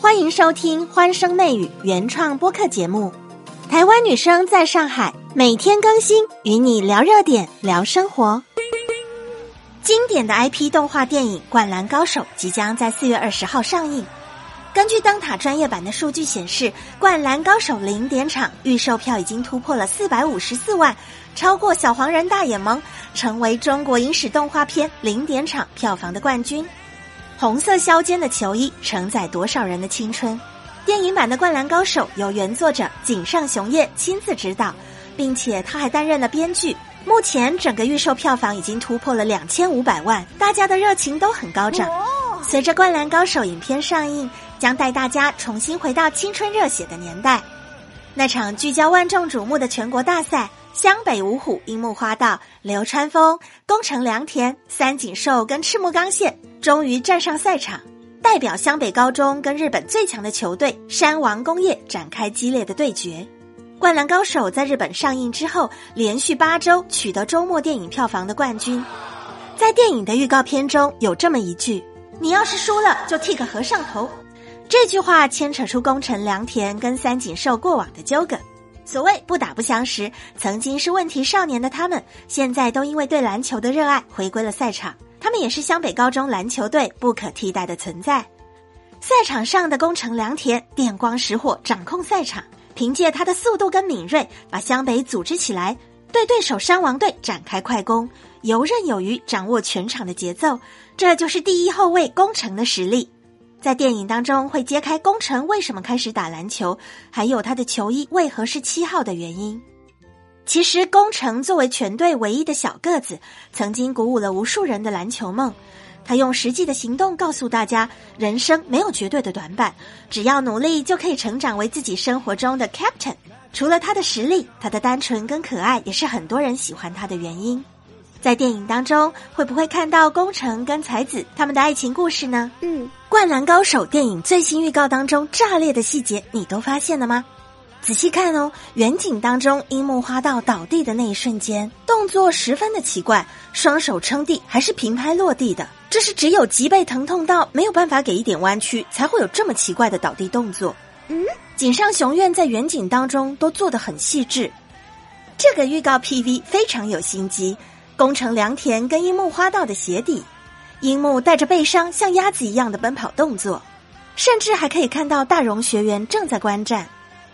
欢迎收听《欢声内语》原创播客节目。台湾女生在上海，每天更新，与你聊热点，聊生活。经典的 IP 动画电影《灌篮高手》即将在四月二十号上映。根据灯塔专业版的数据显示，《灌篮高手》零点场预售票已经突破了四百五十四万，超过《小黄人大眼萌》，成为中国影史动画片零点场票房的冠军。红色削肩的球衣承载多少人的青春？电影版的《灌篮高手》由原作者井上雄彦亲自指导，并且他还担任了编剧。目前整个预售票房已经突破了两千五百万，大家的热情都很高涨。随着《灌篮高手》影片上映，将带大家重新回到青春热血的年代。那场聚焦万众瞩目的全国大赛，湘北五虎、樱木花道、流川枫、宫城良田、三井寿跟赤木刚宪终于站上赛场，代表湘北高中跟日本最强的球队山王工业展开激烈的对决。《灌篮高手》在日本上映之后，连续八周取得周末电影票房的冠军。在电影的预告片中有这么一句。你要是输了，就剃个和尚头。这句话牵扯出宫城良田跟三井寿过往的纠葛。所谓不打不相识，曾经是问题少年的他们，现在都因为对篮球的热爱回归了赛场。他们也是湘北高中篮球队不可替代的存在。赛场上的宫城良田电光石火掌控赛场，凭借他的速度跟敏锐，把湘北组织起来，对对手山王队展开快攻。游刃有余，掌握全场的节奏，这就是第一后卫宫城的实力。在电影当中会揭开宫城为什么开始打篮球，还有他的球衣为何是七号的原因。其实，宫城作为全队唯一的小个子，曾经鼓舞了无数人的篮球梦。他用实际的行动告诉大家，人生没有绝对的短板，只要努力就可以成长为自己生活中的 captain。除了他的实力，他的单纯跟可爱也是很多人喜欢他的原因。在电影当中，会不会看到宫城跟才子他们的爱情故事呢？嗯，《灌篮高手》电影最新预告当中炸裂的细节，你都发现了吗？仔细看哦，远景当中樱木花道倒地的那一瞬间，动作十分的奇怪，双手撑地还是平拍落地的，这是只有脊背疼痛到没有办法给一点弯曲，才会有这么奇怪的倒地动作。嗯，井上雄彦在远景当中都做得很细致，这个预告 PV 非常有心机。宫城良田跟樱木花道的鞋底，樱木带着背伤像鸭子一样的奔跑动作，甚至还可以看到大荣学员正在观战。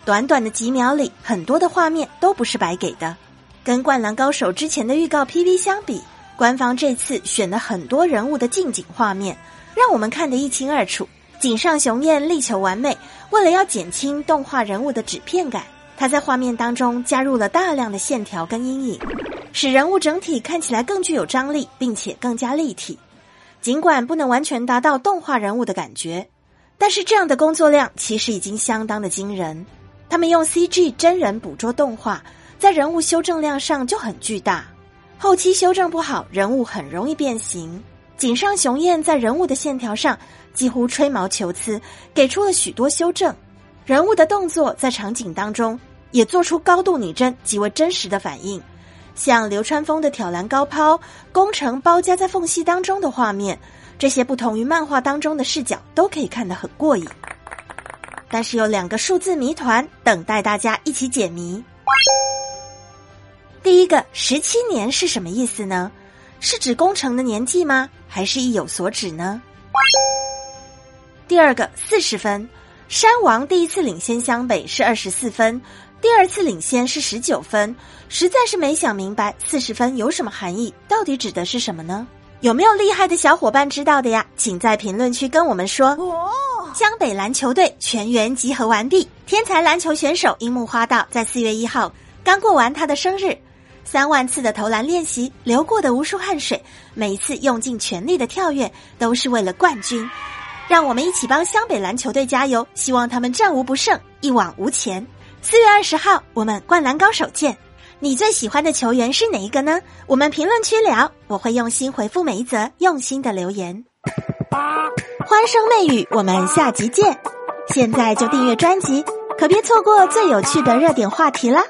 短短的几秒里，很多的画面都不是白给的。跟《灌篮高手》之前的预告 PV 相比，官方这次选了很多人物的近景画面，让我们看得一清二楚。井上雄彦力求完美，为了要减轻动画人物的纸片感，他在画面当中加入了大量的线条跟阴影。使人物整体看起来更具有张力，并且更加立体。尽管不能完全达到动画人物的感觉，但是这样的工作量其实已经相当的惊人。他们用 CG 真人捕捉动画，在人物修正量上就很巨大。后期修正不好，人物很容易变形。井上雄彦在人物的线条上几乎吹毛求疵，给出了许多修正。人物的动作在场景当中也做出高度拟真、极为真实的反应。像流川枫的挑篮高抛、工程包夹在缝隙当中的画面，这些不同于漫画当中的视角，都可以看得很过瘾。但是有两个数字谜团等待大家一起解谜。第一个，十七年是什么意思呢？是指工程的年纪吗？还是意有所指呢？第二个，四十分，山王第一次领先湘北是二十四分。第二次领先是十九分，实在是没想明白四十分有什么含义，到底指的是什么呢？有没有厉害的小伙伴知道的呀？请在评论区跟我们说。哦，江北篮球队全员集合完毕，天才篮球选手樱木花道在四月一号刚过完他的生日，三万次的投篮练习，流过的无数汗水，每一次用尽全力的跳跃，都是为了冠军。让我们一起帮湘北篮球队加油，希望他们战无不胜，一往无前。四月二十号，我们灌篮高手见。你最喜欢的球员是哪一个呢？我们评论区聊，我会用心回复每一则用心的留言。欢声媚语，我们下集见。现在就订阅专辑，可别错过最有趣的热点话题啦。